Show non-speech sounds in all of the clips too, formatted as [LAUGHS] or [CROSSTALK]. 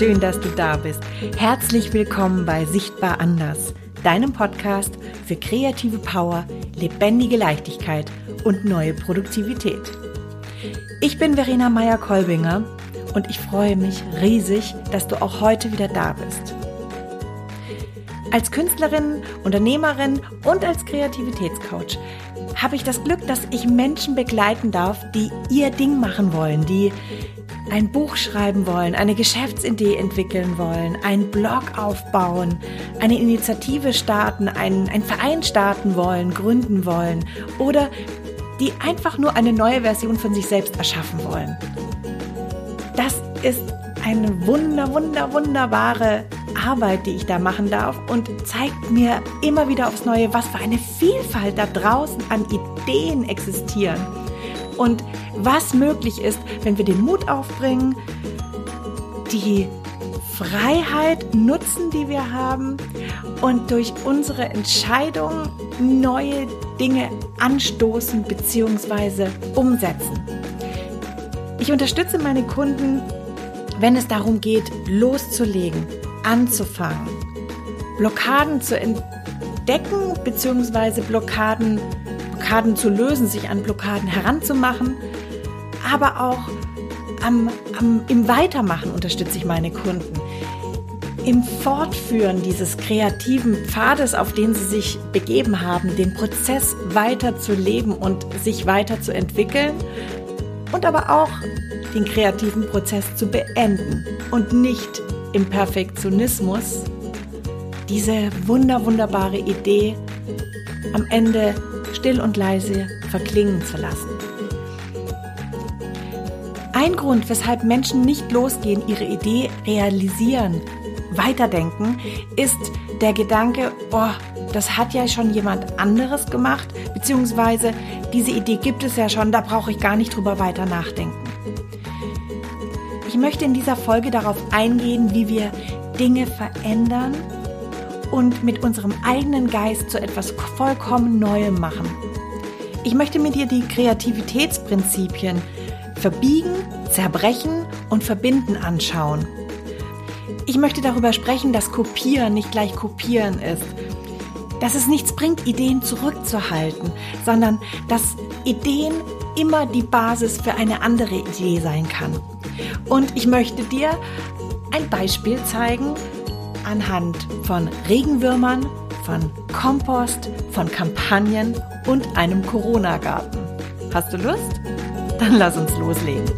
schön, dass du da bist. Herzlich willkommen bei Sichtbar Anders, deinem Podcast für kreative Power, lebendige Leichtigkeit und neue Produktivität. Ich bin Verena Meyer-Kolbinger und ich freue mich riesig, dass du auch heute wieder da bist. Als Künstlerin, Unternehmerin und als Kreativitätscoach habe ich das Glück, dass ich Menschen begleiten darf, die ihr Ding machen wollen, die ein Buch schreiben wollen, eine Geschäftsidee entwickeln wollen, einen Blog aufbauen, eine Initiative starten, einen, einen Verein starten wollen, gründen wollen oder die einfach nur eine neue Version von sich selbst erschaffen wollen. Das ist eine wunder, wunder, wunderbare Arbeit, die ich da machen darf und zeigt mir immer wieder aufs Neue, was für eine Vielfalt da draußen an Ideen existieren und was möglich ist, wenn wir den Mut aufbringen, die Freiheit nutzen, die wir haben und durch unsere Entscheidung neue Dinge anstoßen bzw. umsetzen. Ich unterstütze meine Kunden, wenn es darum geht, loszulegen, anzufangen, Blockaden zu entdecken bzw. Blockaden Blockaden zu lösen, sich an Blockaden heranzumachen, aber auch am, am, im Weitermachen unterstütze ich meine Kunden. Im Fortführen dieses kreativen Pfades, auf den sie sich begeben haben, den Prozess weiter zu leben und sich weiter zu entwickeln und aber auch den kreativen Prozess zu beenden und nicht im Perfektionismus diese wunder wunderbare Idee am Ende still und leise verklingen zu lassen. Ein Grund, weshalb Menschen nicht losgehen, ihre Idee realisieren, weiterdenken, ist der Gedanke, oh, das hat ja schon jemand anderes gemacht, beziehungsweise diese Idee gibt es ja schon, da brauche ich gar nicht drüber weiter nachdenken. Ich möchte in dieser Folge darauf eingehen, wie wir Dinge verändern und mit unserem eigenen Geist zu etwas vollkommen Neuem machen. Ich möchte mit dir die Kreativitätsprinzipien verbiegen, zerbrechen und verbinden anschauen. Ich möchte darüber sprechen, dass Kopieren nicht gleich Kopieren ist. Dass es nichts bringt, Ideen zurückzuhalten, sondern dass Ideen immer die Basis für eine andere Idee sein kann. Und ich möchte dir ein Beispiel zeigen, anhand von Regenwürmern, von Kompost, von Kampagnen und einem Corona-Garten. Hast du Lust? Dann lass uns loslegen.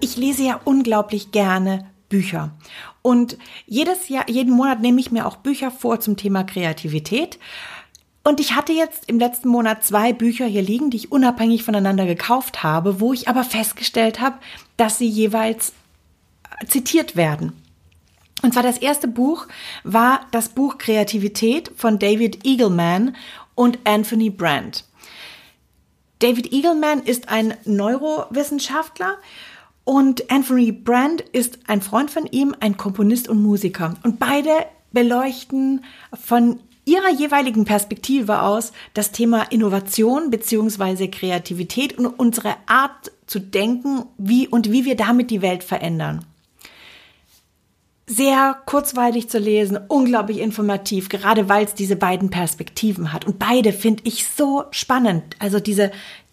Ich lese ja unglaublich gerne Bücher. Und jedes Jahr, jeden Monat nehme ich mir auch Bücher vor zum Thema Kreativität. Und ich hatte jetzt im letzten Monat zwei Bücher hier liegen, die ich unabhängig voneinander gekauft habe, wo ich aber festgestellt habe, dass sie jeweils zitiert werden. Und zwar das erste Buch war das Buch Kreativität von David Eagleman und Anthony Brandt. David Eagleman ist ein Neurowissenschaftler und Anthony Brandt ist ein Freund von ihm, ein Komponist und Musiker. Und beide beleuchten von ihrer jeweiligen Perspektive aus das Thema Innovation beziehungsweise Kreativität und unsere Art zu denken, wie und wie wir damit die Welt verändern. Sehr kurzweilig zu lesen, unglaublich informativ, gerade weil es diese beiden Perspektiven hat. Und beide finde ich so spannend. Also diese,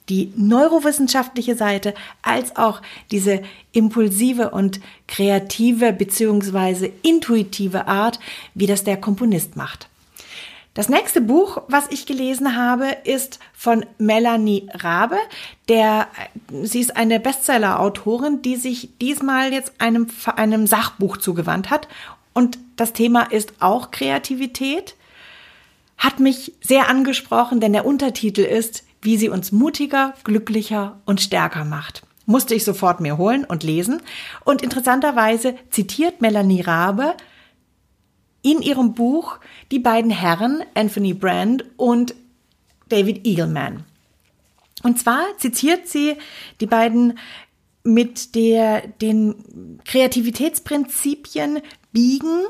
die neurowissenschaftliche Seite als auch diese impulsive und kreative beziehungsweise intuitive Art, wie das der Komponist macht. Das nächste Buch, was ich gelesen habe, ist von Melanie Rabe. Der, sie ist eine Bestseller-Autorin, die sich diesmal jetzt einem, einem Sachbuch zugewandt hat. Und das Thema ist auch Kreativität. Hat mich sehr angesprochen, denn der Untertitel ist, wie sie uns mutiger, glücklicher und stärker macht. Musste ich sofort mir holen und lesen. Und interessanterweise zitiert Melanie Rabe in ihrem Buch die beiden Herren Anthony Brand und David Eagleman. Und zwar zitiert sie die beiden mit der, den Kreativitätsprinzipien biegen,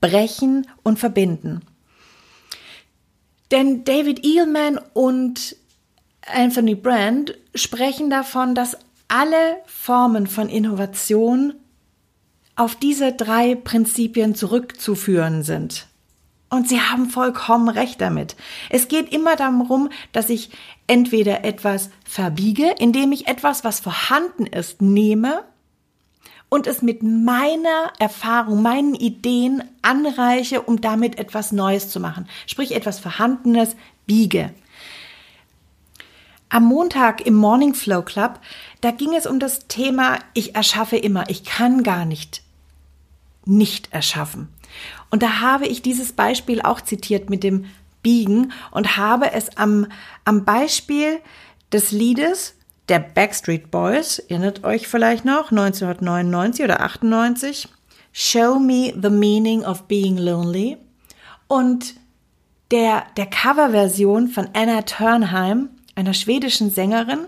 brechen und verbinden. Denn David Eilman und Anthony Brand sprechen davon, dass alle Formen von Innovation auf diese drei Prinzipien zurückzuführen sind. Und sie haben vollkommen recht damit. Es geht immer darum, dass ich entweder etwas verbiege, indem ich etwas, was vorhanden ist, nehme und es mit meiner Erfahrung, meinen Ideen anreiche, um damit etwas Neues zu machen. Sprich etwas Vorhandenes biege. Am Montag im Morning Flow Club, da ging es um das Thema, ich erschaffe immer, ich kann gar nicht nicht erschaffen. Und da habe ich dieses Beispiel auch zitiert mit dem Biegen und habe es am, am Beispiel des Liedes der Backstreet Boys, erinnert euch vielleicht noch, 1999 oder 98, Show Me the Meaning of Being Lonely und der, der Coverversion von Anna Turnheim, einer schwedischen Sängerin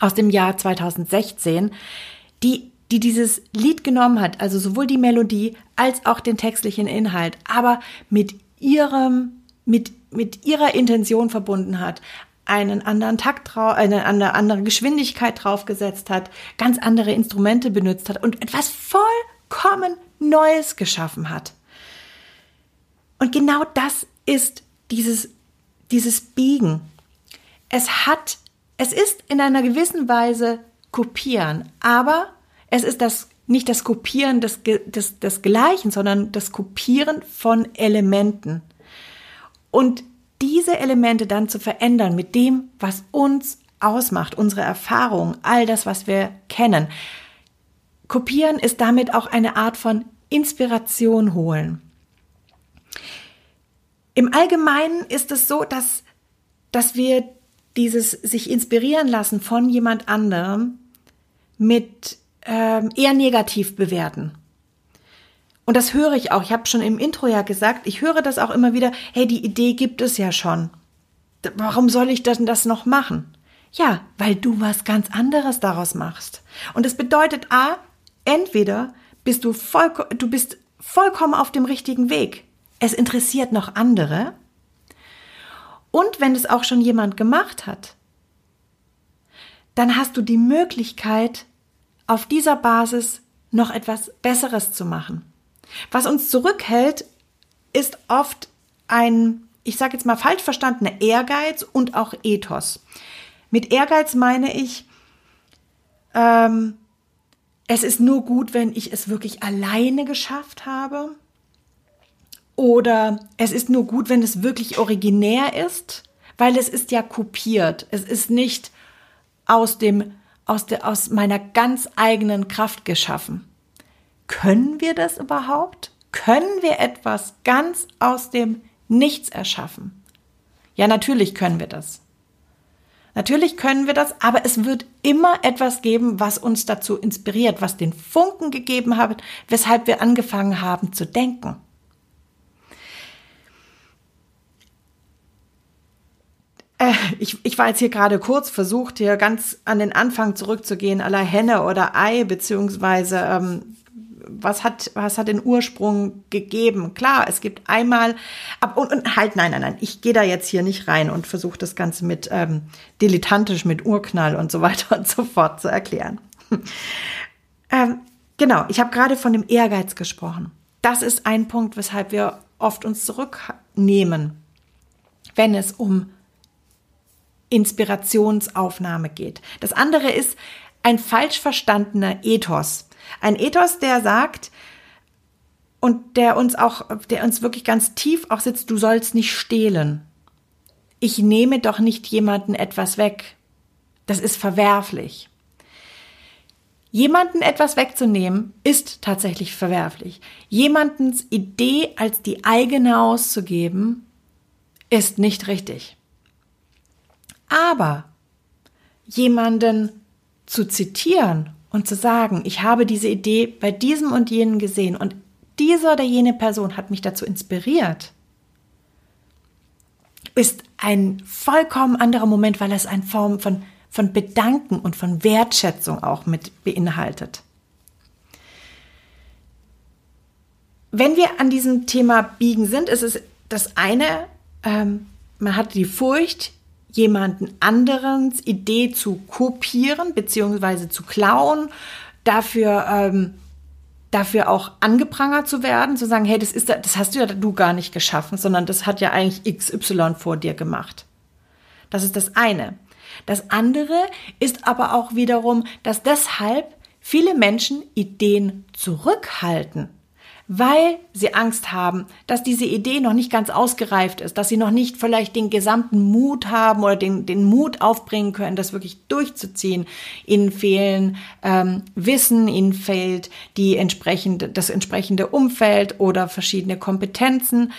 aus dem Jahr 2016, die die dieses Lied genommen hat, also sowohl die Melodie als auch den textlichen Inhalt, aber mit ihrem, mit, mit ihrer Intention verbunden hat, einen anderen Takt drauf, eine andere Geschwindigkeit draufgesetzt hat, ganz andere Instrumente benutzt hat und etwas vollkommen Neues geschaffen hat. Und genau das ist dieses, dieses Biegen. Es hat, es ist in einer gewissen Weise kopieren, aber es ist das nicht das Kopieren des, des, des Gleichen, sondern das Kopieren von Elementen. Und diese Elemente dann zu verändern mit dem, was uns ausmacht, unsere Erfahrung, all das, was wir kennen. Kopieren ist damit auch eine Art von Inspiration holen. Im Allgemeinen ist es so, dass, dass wir dieses sich inspirieren lassen von jemand anderem mit ähm, eher negativ bewerten. Und das höre ich auch. Ich habe schon im Intro ja gesagt, ich höre das auch immer wieder, hey, die Idee gibt es ja schon. Warum soll ich denn das noch machen? Ja, weil du was ganz anderes daraus machst. Und das bedeutet A, entweder bist du, voll, du bist vollkommen auf dem richtigen Weg. Es interessiert noch andere. Und wenn es auch schon jemand gemacht hat, dann hast du die Möglichkeit, auf dieser Basis noch etwas Besseres zu machen. Was uns zurückhält, ist oft ein, ich sage jetzt mal falsch verstandener Ehrgeiz und auch Ethos. Mit Ehrgeiz meine ich, ähm, es ist nur gut, wenn ich es wirklich alleine geschafft habe. Oder es ist nur gut, wenn es wirklich originär ist, weil es ist ja kopiert. Es ist nicht aus dem aus, der, aus meiner ganz eigenen Kraft geschaffen. Können wir das überhaupt? Können wir etwas ganz aus dem Nichts erschaffen? Ja, natürlich können wir das. Natürlich können wir das, aber es wird immer etwas geben, was uns dazu inspiriert, was den Funken gegeben hat, weshalb wir angefangen haben zu denken. Ich, ich war jetzt hier gerade kurz versucht, hier ganz an den Anfang zurückzugehen, aller Henne oder Ei, beziehungsweise ähm, was hat, was hat den Ursprung gegeben? Klar, es gibt einmal, ab und, und halt, nein, nein, nein, ich gehe da jetzt hier nicht rein und versuche das Ganze mit ähm, dilettantisch, mit Urknall und so [LAUGHS] weiter und so fort zu erklären. [LAUGHS] ähm, genau, ich habe gerade von dem Ehrgeiz gesprochen. Das ist ein Punkt, weshalb wir oft uns zurücknehmen, wenn es um Inspirationsaufnahme geht. Das andere ist ein falsch verstandener Ethos. Ein Ethos, der sagt, und der uns auch, der uns wirklich ganz tief auch sitzt, du sollst nicht stehlen. Ich nehme doch nicht jemanden etwas weg. Das ist verwerflich. Jemanden etwas wegzunehmen, ist tatsächlich verwerflich. Jemandens Idee als die eigene auszugeben, ist nicht richtig. Aber jemanden zu zitieren und zu sagen, ich habe diese Idee bei diesem und jenen gesehen und diese oder jene Person hat mich dazu inspiriert, ist ein vollkommen anderer Moment, weil es eine Form von, von Bedanken und von Wertschätzung auch mit beinhaltet. Wenn wir an diesem Thema biegen sind, ist es das eine, ähm, man hatte die Furcht, jemanden anderens Idee zu kopieren beziehungsweise zu klauen, dafür ähm, dafür auch angeprangert zu werden, zu sagen, hey, das ist das hast du ja du gar nicht geschaffen, sondern das hat ja eigentlich XY vor dir gemacht. Das ist das eine. Das andere ist aber auch wiederum, dass deshalb viele Menschen Ideen zurückhalten weil sie Angst haben, dass diese Idee noch nicht ganz ausgereift ist, dass sie noch nicht vielleicht den gesamten Mut haben oder den, den Mut aufbringen können, das wirklich durchzuziehen. Ihnen fehlen ähm, Wissen, ihnen fehlt die entsprechende, das entsprechende Umfeld oder verschiedene Kompetenzen,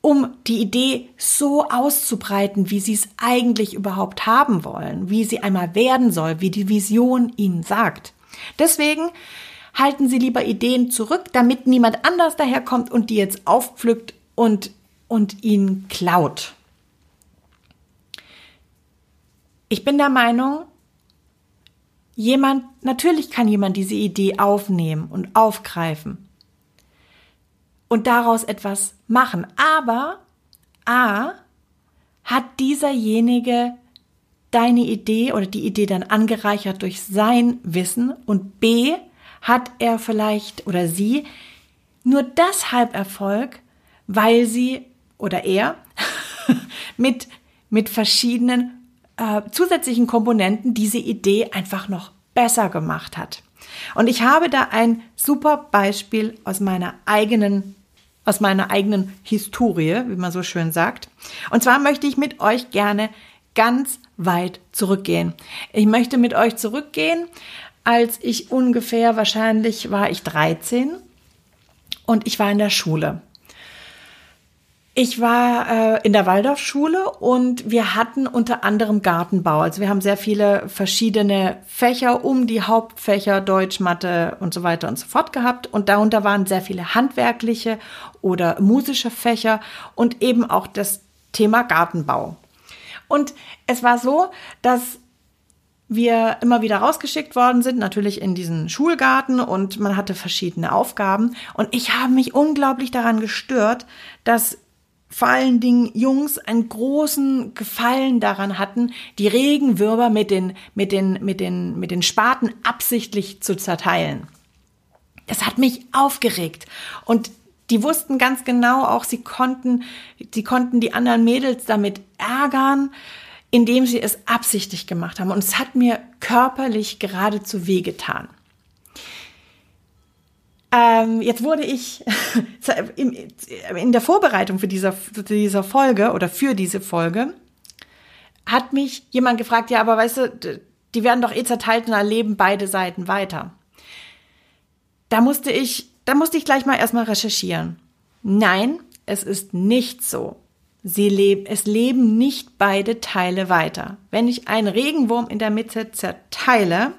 um die Idee so auszubreiten, wie sie es eigentlich überhaupt haben wollen, wie sie einmal werden soll, wie die Vision ihnen sagt. Deswegen halten Sie lieber Ideen zurück, damit niemand anders daherkommt und die jetzt aufpflückt und, und ihn klaut. Ich bin der Meinung, jemand, natürlich kann jemand diese Idee aufnehmen und aufgreifen und daraus etwas machen. Aber A, hat dieserjenige deine Idee oder die Idee dann angereichert durch sein Wissen und B, hat er vielleicht oder sie nur deshalb Erfolg, weil sie oder er [LAUGHS] mit, mit verschiedenen äh, zusätzlichen Komponenten diese Idee einfach noch besser gemacht hat. Und ich habe da ein super Beispiel aus meiner eigenen aus meiner eigenen Historie, wie man so schön sagt. Und zwar möchte ich mit euch gerne ganz weit zurückgehen. Ich möchte mit euch zurückgehen als ich ungefähr, wahrscheinlich war ich 13 und ich war in der Schule. Ich war äh, in der Waldorfschule und wir hatten unter anderem Gartenbau. Also wir haben sehr viele verschiedene Fächer um die Hauptfächer Deutsch, Mathe und so weiter und so fort gehabt. Und darunter waren sehr viele handwerkliche oder musische Fächer und eben auch das Thema Gartenbau. Und es war so, dass wir immer wieder rausgeschickt worden sind, natürlich in diesen Schulgarten und man hatte verschiedene Aufgaben. Und ich habe mich unglaublich daran gestört, dass vor allen Dingen Jungs einen großen Gefallen daran hatten, die Regenwürmer mit den, mit den, mit den, mit den Spaten absichtlich zu zerteilen. Das hat mich aufgeregt. Und die wussten ganz genau auch, sie konnten, sie konnten die anderen Mädels damit ärgern indem sie es absichtlich gemacht haben. Und es hat mir körperlich geradezu wehgetan. Ähm, jetzt wurde ich [LAUGHS] in der Vorbereitung für dieser, für dieser Folge oder für diese Folge hat mich jemand gefragt, ja, aber weißt du, die werden doch eh zerteilt und erleben beide Seiten weiter. Da musste ich, da musste ich gleich mal erstmal recherchieren. Nein, es ist nicht so. Sie leben, es leben nicht beide Teile weiter. Wenn ich einen Regenwurm in der Mitte zerteile,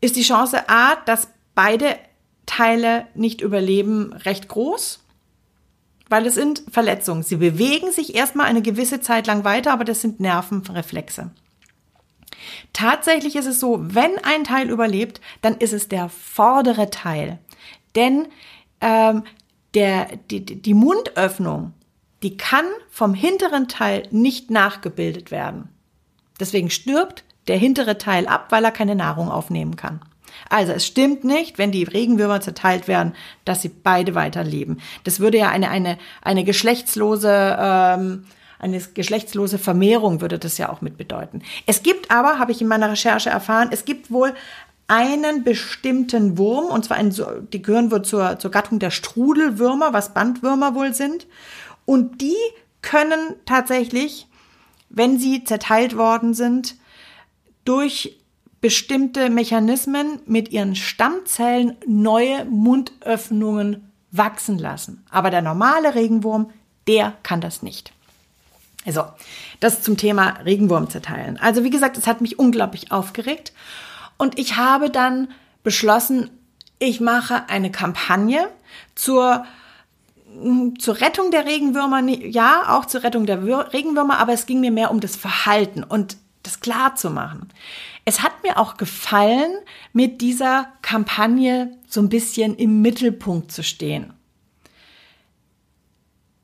ist die Chance A, dass beide Teile nicht überleben, recht groß, weil es sind Verletzungen. Sie bewegen sich erstmal eine gewisse Zeit lang weiter, aber das sind Nervenreflexe. Tatsächlich ist es so, wenn ein Teil überlebt, dann ist es der vordere Teil. Denn ähm, der, die, die Mundöffnung die kann vom hinteren Teil nicht nachgebildet werden. Deswegen stirbt der hintere Teil ab, weil er keine Nahrung aufnehmen kann. Also es stimmt nicht, wenn die Regenwürmer zerteilt werden, dass sie beide weiterleben. Das würde ja eine, eine, eine geschlechtslose, ähm, eine geschlechtslose Vermehrung würde das ja auch mit bedeuten. Es gibt aber, habe ich in meiner Recherche erfahren, es gibt wohl einen bestimmten Wurm, und zwar ein, die gehören wohl zur, zur Gattung der Strudelwürmer, was Bandwürmer wohl sind. Und die können tatsächlich, wenn sie zerteilt worden sind, durch bestimmte Mechanismen mit ihren Stammzellen neue Mundöffnungen wachsen lassen. Aber der normale Regenwurm, der kann das nicht. Also, das zum Thema Regenwurm zerteilen. Also, wie gesagt, es hat mich unglaublich aufgeregt. Und ich habe dann beschlossen, ich mache eine Kampagne zur zur Rettung der Regenwürmer, ja, auch zur Rettung der Regenwürmer, aber es ging mir mehr um das Verhalten und das klar zu machen. Es hat mir auch gefallen, mit dieser Kampagne so ein bisschen im Mittelpunkt zu stehen.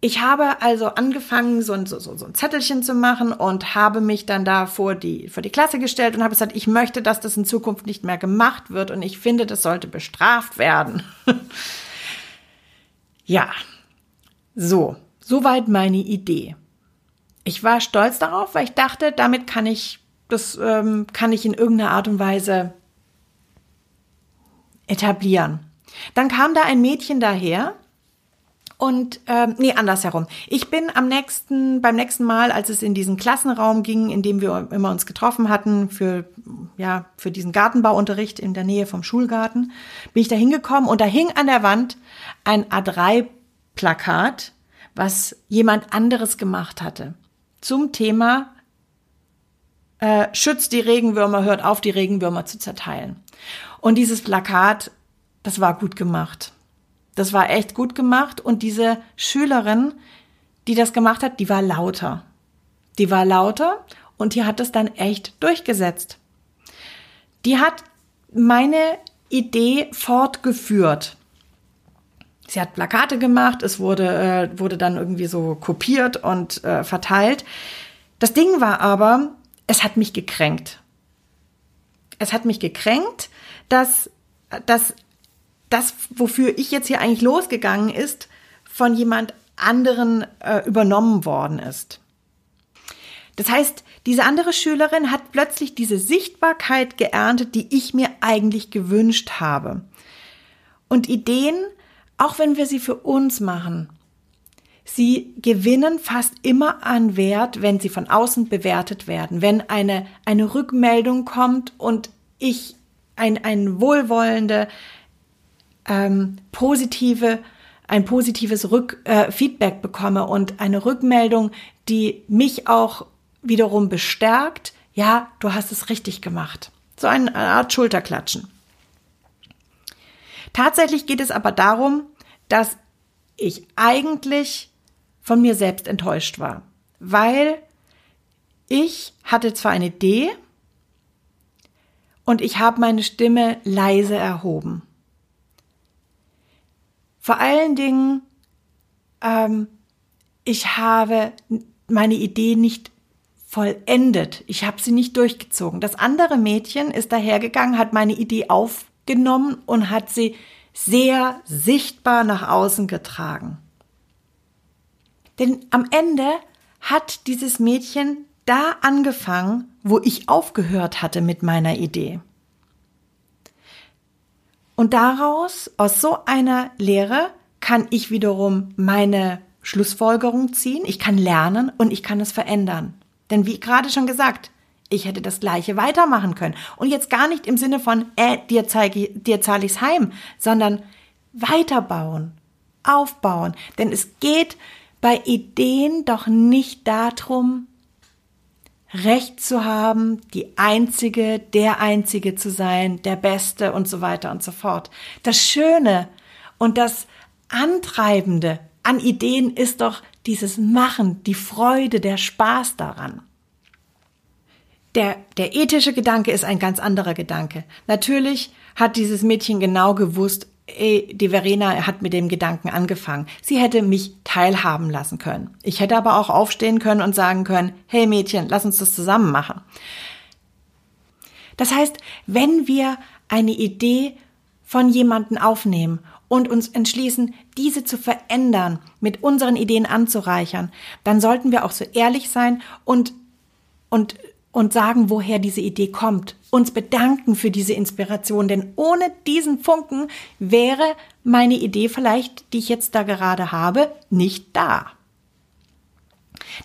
Ich habe also angefangen, so ein, so, so ein Zettelchen zu machen und habe mich dann da vor die, vor die Klasse gestellt und habe gesagt, ich möchte, dass das in Zukunft nicht mehr gemacht wird und ich finde, das sollte bestraft werden. [LAUGHS] ja, so, soweit meine Idee. Ich war stolz darauf, weil ich dachte, damit kann ich, das ähm, kann ich in irgendeiner Art und Weise etablieren. Dann kam da ein Mädchen daher, und ähm, nee, andersherum. Ich bin am nächsten, beim nächsten Mal, als es in diesen Klassenraum ging, in dem wir immer uns getroffen hatten für ja für diesen Gartenbauunterricht in der Nähe vom Schulgarten, bin ich da hingekommen und da hing an der Wand ein A3-Plakat, was jemand anderes gemacht hatte zum Thema äh, schützt die Regenwürmer, hört auf, die Regenwürmer zu zerteilen. Und dieses Plakat, das war gut gemacht. Das war echt gut gemacht und diese Schülerin, die das gemacht hat, die war lauter. Die war lauter und die hat das dann echt durchgesetzt. Die hat meine Idee fortgeführt. Sie hat Plakate gemacht, es wurde, äh, wurde dann irgendwie so kopiert und äh, verteilt. Das Ding war aber, es hat mich gekränkt. Es hat mich gekränkt, dass, dass das, wofür ich jetzt hier eigentlich losgegangen ist, von jemand anderen äh, übernommen worden ist. Das heißt, diese andere Schülerin hat plötzlich diese Sichtbarkeit geerntet, die ich mir eigentlich gewünscht habe. Und Ideen, auch wenn wir sie für uns machen, sie gewinnen fast immer an Wert, wenn sie von außen bewertet werden, wenn eine, eine Rückmeldung kommt und ich ein, ein wohlwollende, ähm, positive, ein positives Rück, äh, Feedback bekomme und eine Rückmeldung, die mich auch wiederum bestärkt, ja, du hast es richtig gemacht. So eine Art Schulterklatschen. Tatsächlich geht es aber darum, dass ich eigentlich von mir selbst enttäuscht war, weil ich hatte zwar eine Idee und ich habe meine Stimme leise erhoben. Vor allen Dingen, ähm, ich habe meine Idee nicht vollendet. Ich habe sie nicht durchgezogen. Das andere Mädchen ist dahergegangen, hat meine Idee aufgenommen und hat sie sehr sichtbar nach außen getragen. Denn am Ende hat dieses Mädchen da angefangen, wo ich aufgehört hatte mit meiner Idee. Und daraus, aus so einer Lehre, kann ich wiederum meine Schlussfolgerung ziehen, ich kann lernen und ich kann es verändern. Denn wie gerade schon gesagt, ich hätte das gleiche weitermachen können. Und jetzt gar nicht im Sinne von, äh, dir, zeige, dir zahle ich's heim, sondern weiterbauen, aufbauen. Denn es geht bei Ideen doch nicht darum, Recht zu haben, die Einzige, der Einzige zu sein, der Beste und so weiter und so fort. Das Schöne und das Antreibende an Ideen ist doch dieses Machen, die Freude, der Spaß daran. Der, der ethische Gedanke ist ein ganz anderer Gedanke. Natürlich hat dieses Mädchen genau gewusst, die Verena hat mit dem Gedanken angefangen. Sie hätte mich teilhaben lassen können. Ich hätte aber auch aufstehen können und sagen können, hey Mädchen, lass uns das zusammen machen. Das heißt, wenn wir eine Idee von jemanden aufnehmen und uns entschließen, diese zu verändern, mit unseren Ideen anzureichern, dann sollten wir auch so ehrlich sein und, und und sagen, woher diese Idee kommt. Uns bedanken für diese Inspiration, denn ohne diesen Funken wäre meine Idee vielleicht, die ich jetzt da gerade habe, nicht da.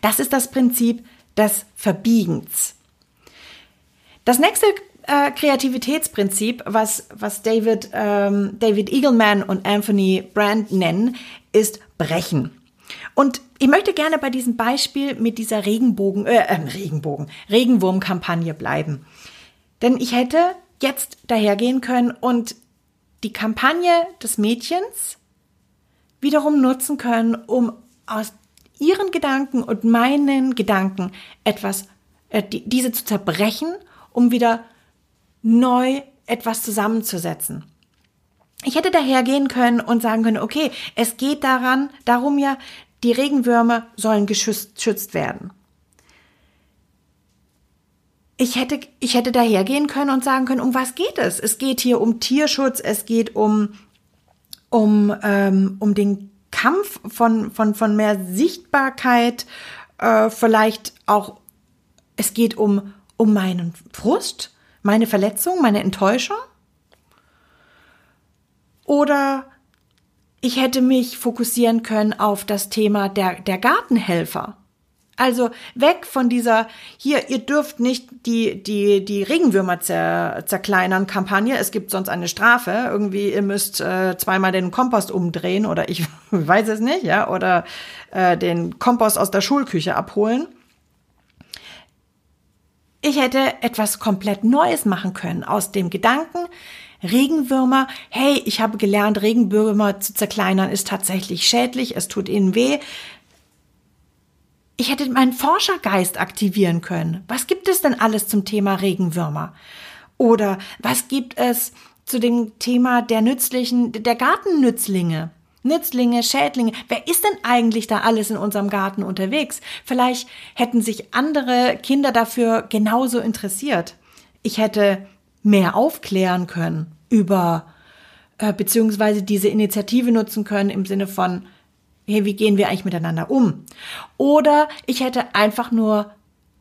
Das ist das Prinzip des Verbiegens. Das nächste äh, Kreativitätsprinzip, was, was David, ähm, David Eagleman und Anthony Brand nennen, ist Brechen. Und ich möchte gerne bei diesem Beispiel mit dieser Regenbogen, äh, äh, Regenbogen, Regenwurmkampagne bleiben. Denn ich hätte jetzt dahergehen können und die Kampagne des Mädchens wiederum nutzen können, um aus ihren Gedanken und meinen Gedanken etwas, äh, die, diese zu zerbrechen, um wieder neu etwas zusammenzusetzen. Ich hätte dahergehen können und sagen können, okay, es geht daran, darum ja, die Regenwürmer sollen geschützt werden. Ich hätte, ich hätte dahergehen können und sagen können, um was geht es? Es geht hier um Tierschutz, es geht um, um, ähm, um den Kampf von, von, von mehr Sichtbarkeit, äh, vielleicht auch, es geht um, um meinen Frust, meine Verletzung, meine Enttäuschung. Oder ich hätte mich fokussieren können auf das Thema der, der Gartenhelfer. Also weg von dieser, hier, ihr dürft nicht die, die, die Regenwürmer zer, zerkleinern Kampagne. Es gibt sonst eine Strafe. Irgendwie, ihr müsst äh, zweimal den Kompost umdrehen oder ich [LAUGHS] weiß es nicht, ja, oder äh, den Kompost aus der Schulküche abholen. Ich hätte etwas komplett Neues machen können aus dem Gedanken, Regenwürmer, hey, ich habe gelernt, Regenwürmer zu zerkleinern ist tatsächlich schädlich, es tut ihnen weh. Ich hätte meinen Forschergeist aktivieren können. Was gibt es denn alles zum Thema Regenwürmer? Oder was gibt es zu dem Thema der nützlichen, der Gartennützlinge? Nützlinge, Schädlinge. Wer ist denn eigentlich da alles in unserem Garten unterwegs? Vielleicht hätten sich andere Kinder dafür genauso interessiert. Ich hätte mehr aufklären können über, äh, beziehungsweise diese Initiative nutzen können im Sinne von, hey, wie gehen wir eigentlich miteinander um? Oder ich hätte einfach nur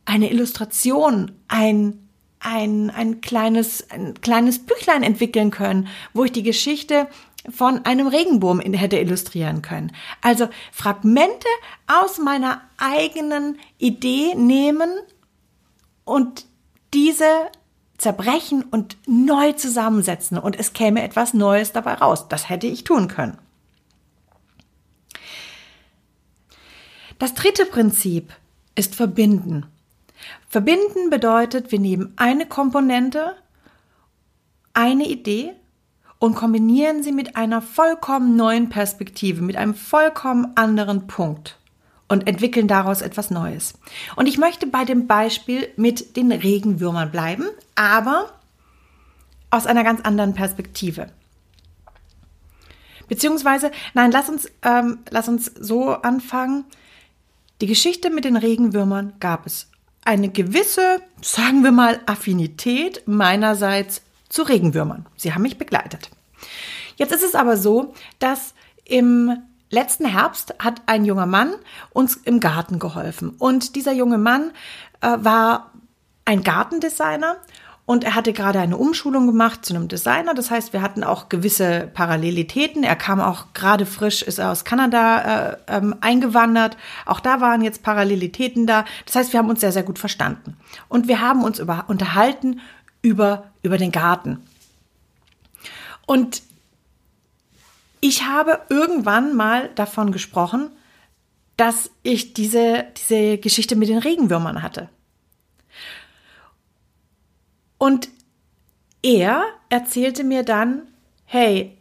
eine Illustration, ein ein, ein kleines, ein kleines Büchlein entwickeln können, wo ich die Geschichte von einem Regenbogen hätte illustrieren können. Also Fragmente aus meiner eigenen Idee nehmen und diese zerbrechen und neu zusammensetzen und es käme etwas Neues dabei raus. Das hätte ich tun können. Das dritte Prinzip ist verbinden. Verbinden bedeutet, wir nehmen eine Komponente, eine Idee und kombinieren sie mit einer vollkommen neuen Perspektive, mit einem vollkommen anderen Punkt und entwickeln daraus etwas Neues. Und ich möchte bei dem Beispiel mit den Regenwürmern bleiben, aber aus einer ganz anderen Perspektive. Beziehungsweise, nein, lass uns, ähm, lass uns so anfangen. Die Geschichte mit den Regenwürmern gab es eine gewisse, sagen wir mal, Affinität meinerseits zu Regenwürmern. Sie haben mich begleitet. Jetzt ist es aber so, dass im letzten Herbst hat ein junger Mann uns im Garten geholfen. Und dieser junge Mann äh, war ein Gartendesigner und er hatte gerade eine Umschulung gemacht zu einem Designer. Das heißt, wir hatten auch gewisse Parallelitäten. Er kam auch gerade frisch, ist aus Kanada äh, ähm, eingewandert. Auch da waren jetzt Parallelitäten da. Das heißt, wir haben uns sehr, sehr gut verstanden. Und wir haben uns über, unterhalten über, über den Garten. Und ich habe irgendwann mal davon gesprochen, dass ich diese, diese Geschichte mit den Regenwürmern hatte. Und er erzählte mir dann, hey,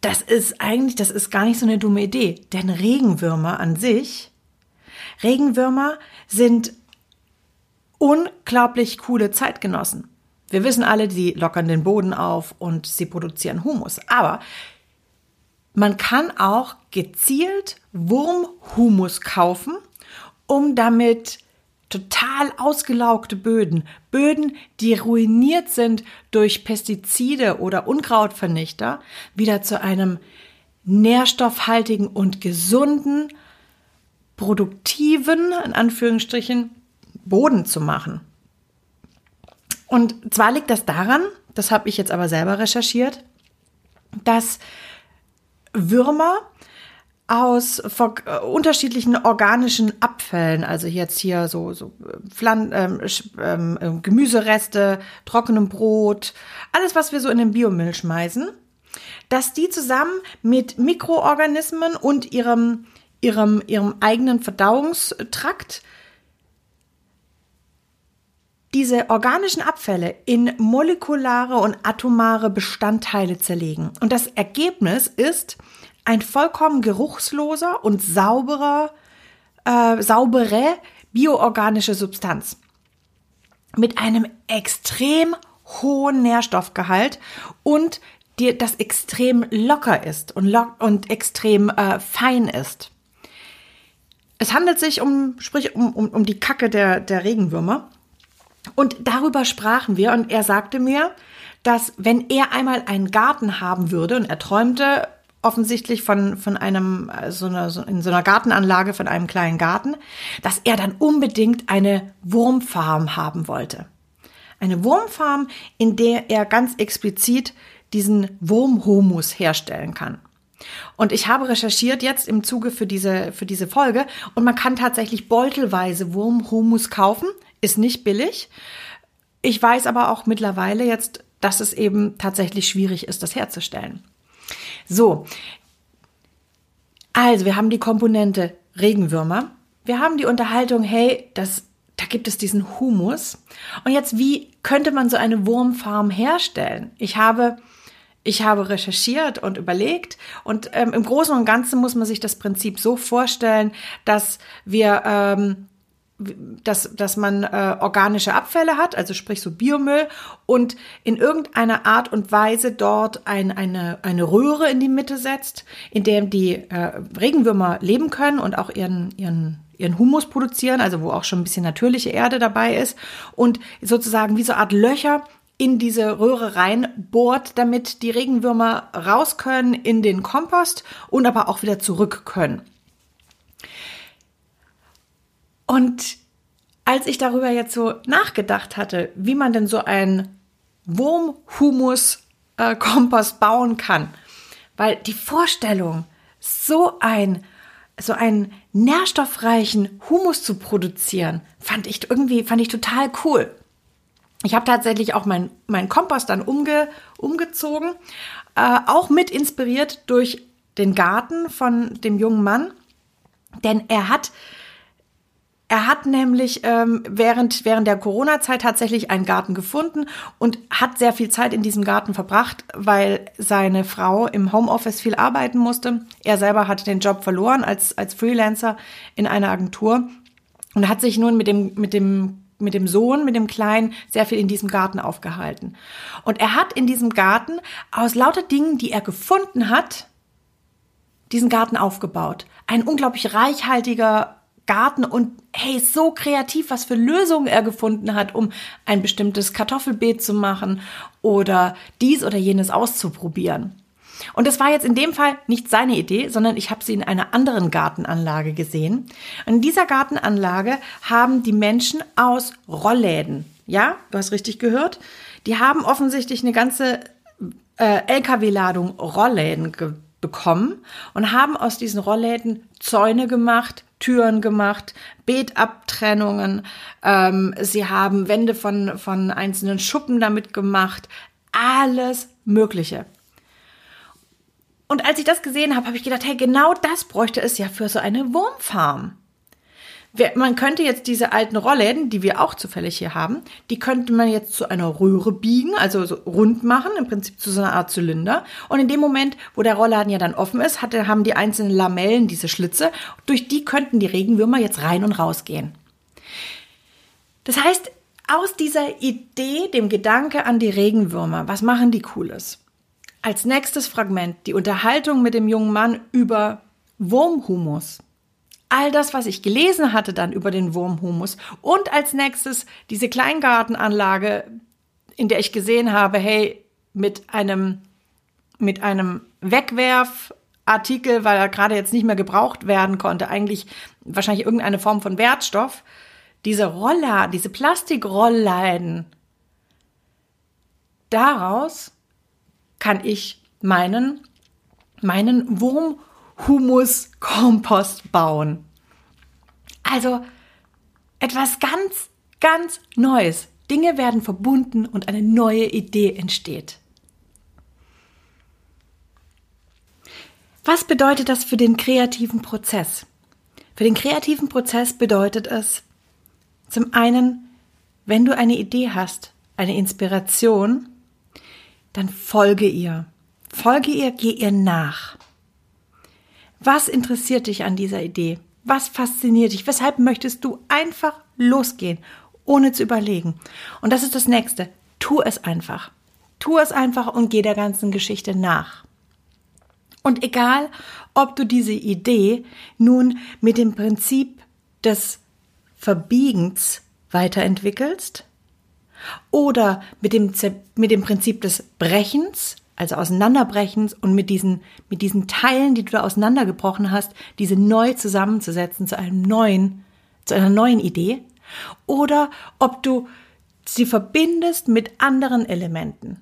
das ist eigentlich, das ist gar nicht so eine dumme Idee, denn Regenwürmer an sich, Regenwürmer sind unglaublich coole Zeitgenossen. Wir wissen alle, die lockern den Boden auf und sie produzieren Humus. Aber man kann auch gezielt Wurmhumus kaufen, um damit total ausgelaugte Böden, Böden, die ruiniert sind durch Pestizide oder Unkrautvernichter, wieder zu einem nährstoffhaltigen und gesunden, produktiven, in Anführungsstrichen, Boden zu machen. Und zwar liegt das daran, das habe ich jetzt aber selber recherchiert, dass Würmer aus äh, unterschiedlichen organischen Abfällen, also jetzt hier so, so Pflan ähm, ähm, ähm, Gemüsereste, trockenem Brot, alles, was wir so in den Biomüll schmeißen, dass die zusammen mit Mikroorganismen und ihrem, ihrem, ihrem eigenen Verdauungstrakt diese organischen Abfälle in molekulare und atomare Bestandteile zerlegen. Und das Ergebnis ist ein vollkommen geruchsloser und sauberer, äh, saubere bioorganische Substanz mit einem extrem hohen Nährstoffgehalt und die, das extrem locker ist und, lock und extrem äh, fein ist. es handelt sich um, sprich, um, um, um die Kacke der, der Regenwürmer. Und darüber sprachen wir und er sagte mir, dass wenn er einmal einen Garten haben würde und er träumte offensichtlich von, von einem, so einer, so in so einer Gartenanlage von einem kleinen Garten, dass er dann unbedingt eine Wurmfarm haben wollte. Eine Wurmfarm, in der er ganz explizit diesen Wurmhumus herstellen kann. Und ich habe recherchiert jetzt im Zuge für diese, für diese Folge und man kann tatsächlich beutelweise Wurmhumus kaufen, ist nicht billig. Ich weiß aber auch mittlerweile jetzt, dass es eben tatsächlich schwierig ist, das herzustellen. So. Also, wir haben die Komponente Regenwürmer. Wir haben die Unterhaltung, hey, das, da gibt es diesen Humus. Und jetzt, wie könnte man so eine Wurmfarm herstellen? Ich habe ich habe recherchiert und überlegt und ähm, im Großen und Ganzen muss man sich das Prinzip so vorstellen, dass wir ähm, dass, dass man äh, organische Abfälle hat, also sprich so Biomüll, und in irgendeiner Art und Weise dort ein, eine, eine Röhre in die Mitte setzt, in der die äh, Regenwürmer leben können und auch ihren, ihren, ihren Humus produzieren, also wo auch schon ein bisschen natürliche Erde dabei ist, und sozusagen wie so eine Art Löcher in diese Röhre rein bohrt, damit die Regenwürmer raus können in den Kompost und aber auch wieder zurück können. Und als ich darüber jetzt so nachgedacht hatte, wie man denn so ein Wurmhumus-Kompost äh, bauen kann, weil die Vorstellung, so ein so einen nährstoffreichen Humus zu produzieren, fand ich irgendwie fand ich total cool. Ich habe tatsächlich auch meinen mein Kompost dann umge, umgezogen, äh, auch mit inspiriert durch den Garten von dem jungen Mann, denn er hat er hat nämlich ähm, während, während der Corona-Zeit tatsächlich einen Garten gefunden und hat sehr viel Zeit in diesem Garten verbracht, weil seine Frau im Homeoffice viel arbeiten musste. Er selber hatte den Job verloren als, als Freelancer in einer Agentur und hat sich nun mit dem, mit dem mit dem Sohn, mit dem Kleinen, sehr viel in diesem Garten aufgehalten. Und er hat in diesem Garten aus lauter Dingen, die er gefunden hat, diesen Garten aufgebaut. Ein unglaublich reichhaltiger Garten und hey, so kreativ, was für Lösungen er gefunden hat, um ein bestimmtes Kartoffelbeet zu machen oder dies oder jenes auszuprobieren. Und das war jetzt in dem Fall nicht seine Idee, sondern ich habe sie in einer anderen Gartenanlage gesehen. In dieser Gartenanlage haben die Menschen aus Rollläden, ja, du hast richtig gehört, die haben offensichtlich eine ganze äh, LKW-Ladung Rollläden bekommen und haben aus diesen Rollläden Zäune gemacht, Türen gemacht, Beetabtrennungen, ähm, sie haben Wände von, von einzelnen Schuppen damit gemacht, alles Mögliche. Und als ich das gesehen habe, habe ich gedacht, hey, genau das bräuchte es ja für so eine Wurmfarm man könnte jetzt diese alten Rollläden, die wir auch zufällig hier haben, die könnte man jetzt zu einer Röhre biegen, also so rund machen, im Prinzip zu so einer Art Zylinder. Und in dem Moment, wo der Rollladen ja dann offen ist, hatte, haben die einzelnen Lamellen diese Schlitze, durch die könnten die Regenwürmer jetzt rein und raus gehen. Das heißt, aus dieser Idee, dem Gedanke an die Regenwürmer, was machen die Cooles? Als nächstes Fragment die Unterhaltung mit dem jungen Mann über Wurmhumus all das, was ich gelesen hatte dann über den Wurmhumus und als nächstes diese Kleingartenanlage, in der ich gesehen habe, hey, mit einem, mit einem Wegwerfartikel, weil er gerade jetzt nicht mehr gebraucht werden konnte, eigentlich wahrscheinlich irgendeine Form von Wertstoff, diese Roller, diese Plastikrollladen, daraus kann ich meinen, meinen Wurm Humuskompost bauen. Also etwas ganz, ganz Neues. Dinge werden verbunden und eine neue Idee entsteht. Was bedeutet das für den kreativen Prozess? Für den kreativen Prozess bedeutet es zum einen, wenn du eine Idee hast, eine Inspiration, dann folge ihr. Folge ihr, geh ihr nach. Was interessiert dich an dieser Idee? Was fasziniert dich? Weshalb möchtest du einfach losgehen, ohne zu überlegen? Und das ist das nächste. Tu es einfach. Tu es einfach und geh der ganzen Geschichte nach. Und egal, ob du diese Idee nun mit dem Prinzip des Verbiegens weiterentwickelst oder mit dem, mit dem Prinzip des Brechens, also Auseinanderbrechens und mit diesen, mit diesen Teilen, die du da auseinandergebrochen hast, diese neu zusammenzusetzen zu einem neuen, zu einer neuen Idee, oder ob du sie verbindest mit anderen Elementen.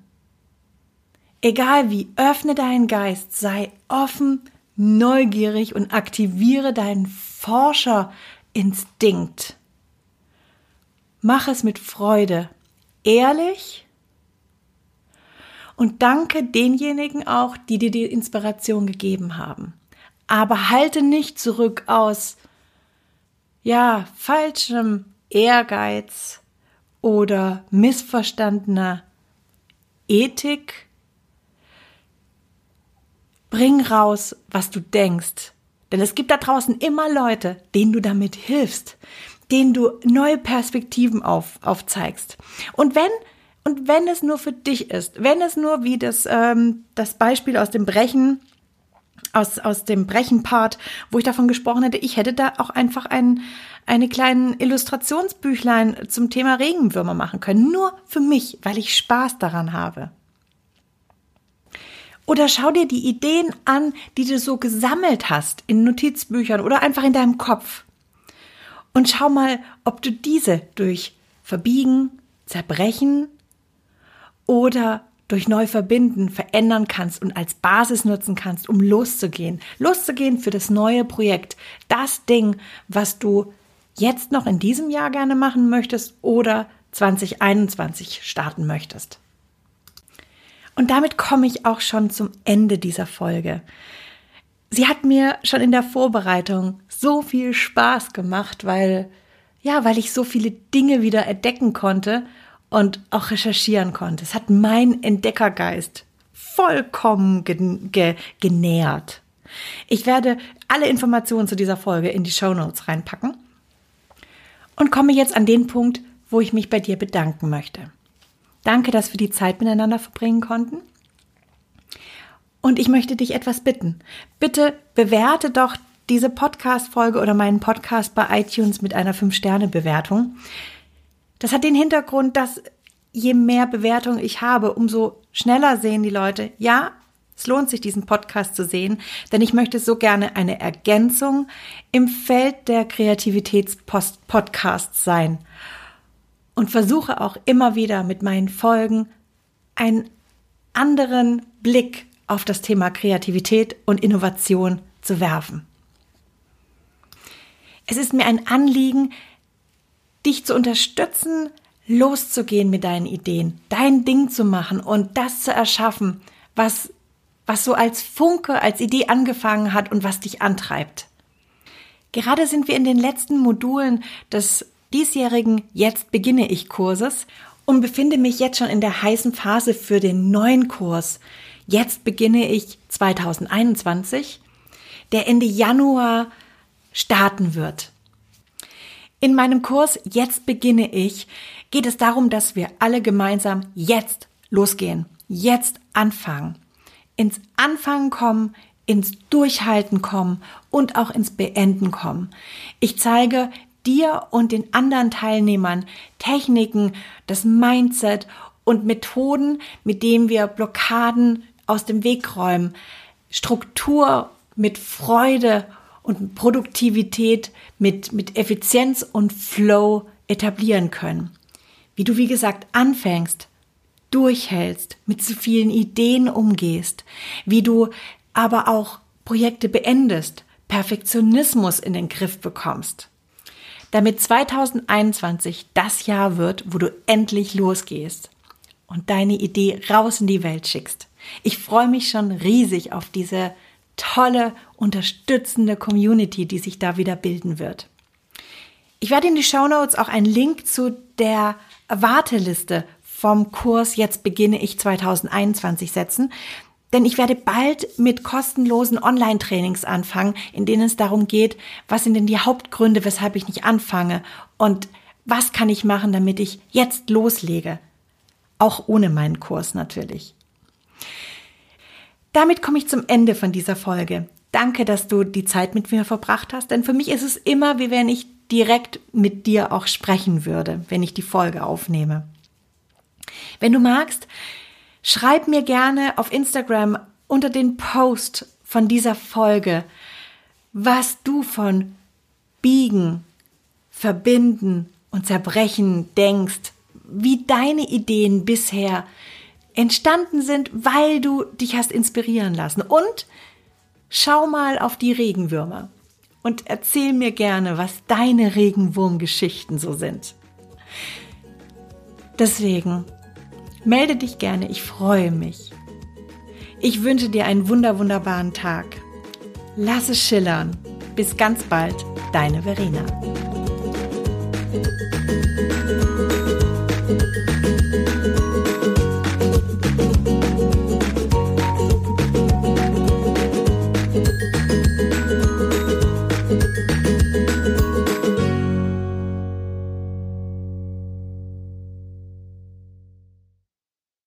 Egal wie, öffne deinen Geist, sei offen, neugierig und aktiviere deinen Forscherinstinkt. Mach es mit Freude, ehrlich und danke denjenigen auch, die dir die Inspiration gegeben haben. Aber halte nicht zurück aus, ja, falschem Ehrgeiz oder missverstandener Ethik. Bring raus, was du denkst. Denn es gibt da draußen immer Leute, denen du damit hilfst, denen du neue Perspektiven auf, aufzeigst. Und wenn und wenn es nur für dich ist, wenn es nur wie das, ähm, das Beispiel aus dem Brechen, aus, aus dem Brechen-Part, wo ich davon gesprochen hätte, ich hätte da auch einfach ein, eine kleinen Illustrationsbüchlein zum Thema Regenwürmer machen können. Nur für mich, weil ich Spaß daran habe. Oder schau dir die Ideen an, die du so gesammelt hast in Notizbüchern oder einfach in deinem Kopf. Und schau mal, ob du diese durch Verbiegen, Zerbrechen oder durch Neuverbinden verändern kannst und als Basis nutzen kannst, um loszugehen. Loszugehen für das neue Projekt. Das Ding, was du jetzt noch in diesem Jahr gerne machen möchtest oder 2021 starten möchtest. Und damit komme ich auch schon zum Ende dieser Folge. Sie hat mir schon in der Vorbereitung so viel Spaß gemacht, weil, ja, weil ich so viele Dinge wieder entdecken konnte und auch recherchieren konnte. Es hat mein Entdeckergeist vollkommen gen ge genährt. Ich werde alle Informationen zu dieser Folge in die Show Notes reinpacken und komme jetzt an den Punkt, wo ich mich bei dir bedanken möchte. Danke, dass wir die Zeit miteinander verbringen konnten. Und ich möchte dich etwas bitten. Bitte bewerte doch diese Podcast-Folge oder meinen Podcast bei iTunes mit einer 5-Sterne-Bewertung. Das hat den Hintergrund, dass je mehr Bewertung ich habe, umso schneller sehen die Leute, ja, es lohnt sich, diesen Podcast zu sehen, denn ich möchte so gerne eine Ergänzung im Feld der Kreativitätspodcasts sein und versuche auch immer wieder mit meinen Folgen einen anderen Blick auf das Thema Kreativität und Innovation zu werfen. Es ist mir ein Anliegen, dich zu unterstützen, loszugehen mit deinen Ideen, dein Ding zu machen und das zu erschaffen, was, was so als Funke, als Idee angefangen hat und was dich antreibt. Gerade sind wir in den letzten Modulen des diesjährigen Jetzt beginne ich Kurses und befinde mich jetzt schon in der heißen Phase für den neuen Kurs, Jetzt beginne ich 2021, der Ende Januar starten wird. In meinem Kurs Jetzt beginne ich geht es darum, dass wir alle gemeinsam jetzt losgehen, jetzt anfangen, ins Anfangen kommen, ins Durchhalten kommen und auch ins Beenden kommen. Ich zeige dir und den anderen Teilnehmern Techniken, das Mindset und Methoden, mit denen wir Blockaden aus dem Weg räumen, Struktur mit Freude und Produktivität, mit, mit Effizienz und Flow etablieren können. Wie du, wie gesagt, anfängst, durchhältst, mit zu vielen Ideen umgehst, wie du aber auch Projekte beendest, Perfektionismus in den Griff bekommst. Damit 2021 das Jahr wird, wo du endlich losgehst und deine Idee raus in die Welt schickst. Ich freue mich schon riesig auf diese tolle, unterstützende Community, die sich da wieder bilden wird. Ich werde in die Show Notes auch einen Link zu der Warteliste vom Kurs Jetzt beginne ich 2021 setzen, denn ich werde bald mit kostenlosen Online-Trainings anfangen, in denen es darum geht, was sind denn die Hauptgründe, weshalb ich nicht anfange und was kann ich machen, damit ich jetzt loslege. Auch ohne meinen Kurs natürlich. Damit komme ich zum Ende von dieser Folge. Danke, dass du die Zeit mit mir verbracht hast, denn für mich ist es immer, wie wenn ich direkt mit dir auch sprechen würde, wenn ich die Folge aufnehme. Wenn du magst, schreib mir gerne auf Instagram unter den Post von dieser Folge, was du von Biegen, Verbinden und Zerbrechen denkst, wie deine Ideen bisher entstanden sind, weil du dich hast inspirieren lassen. Und schau mal auf die Regenwürmer und erzähl mir gerne, was deine Regenwurmgeschichten so sind. Deswegen melde dich gerne, ich freue mich. Ich wünsche dir einen wunder wunderbaren Tag. Lass es schillern. Bis ganz bald, deine Verena.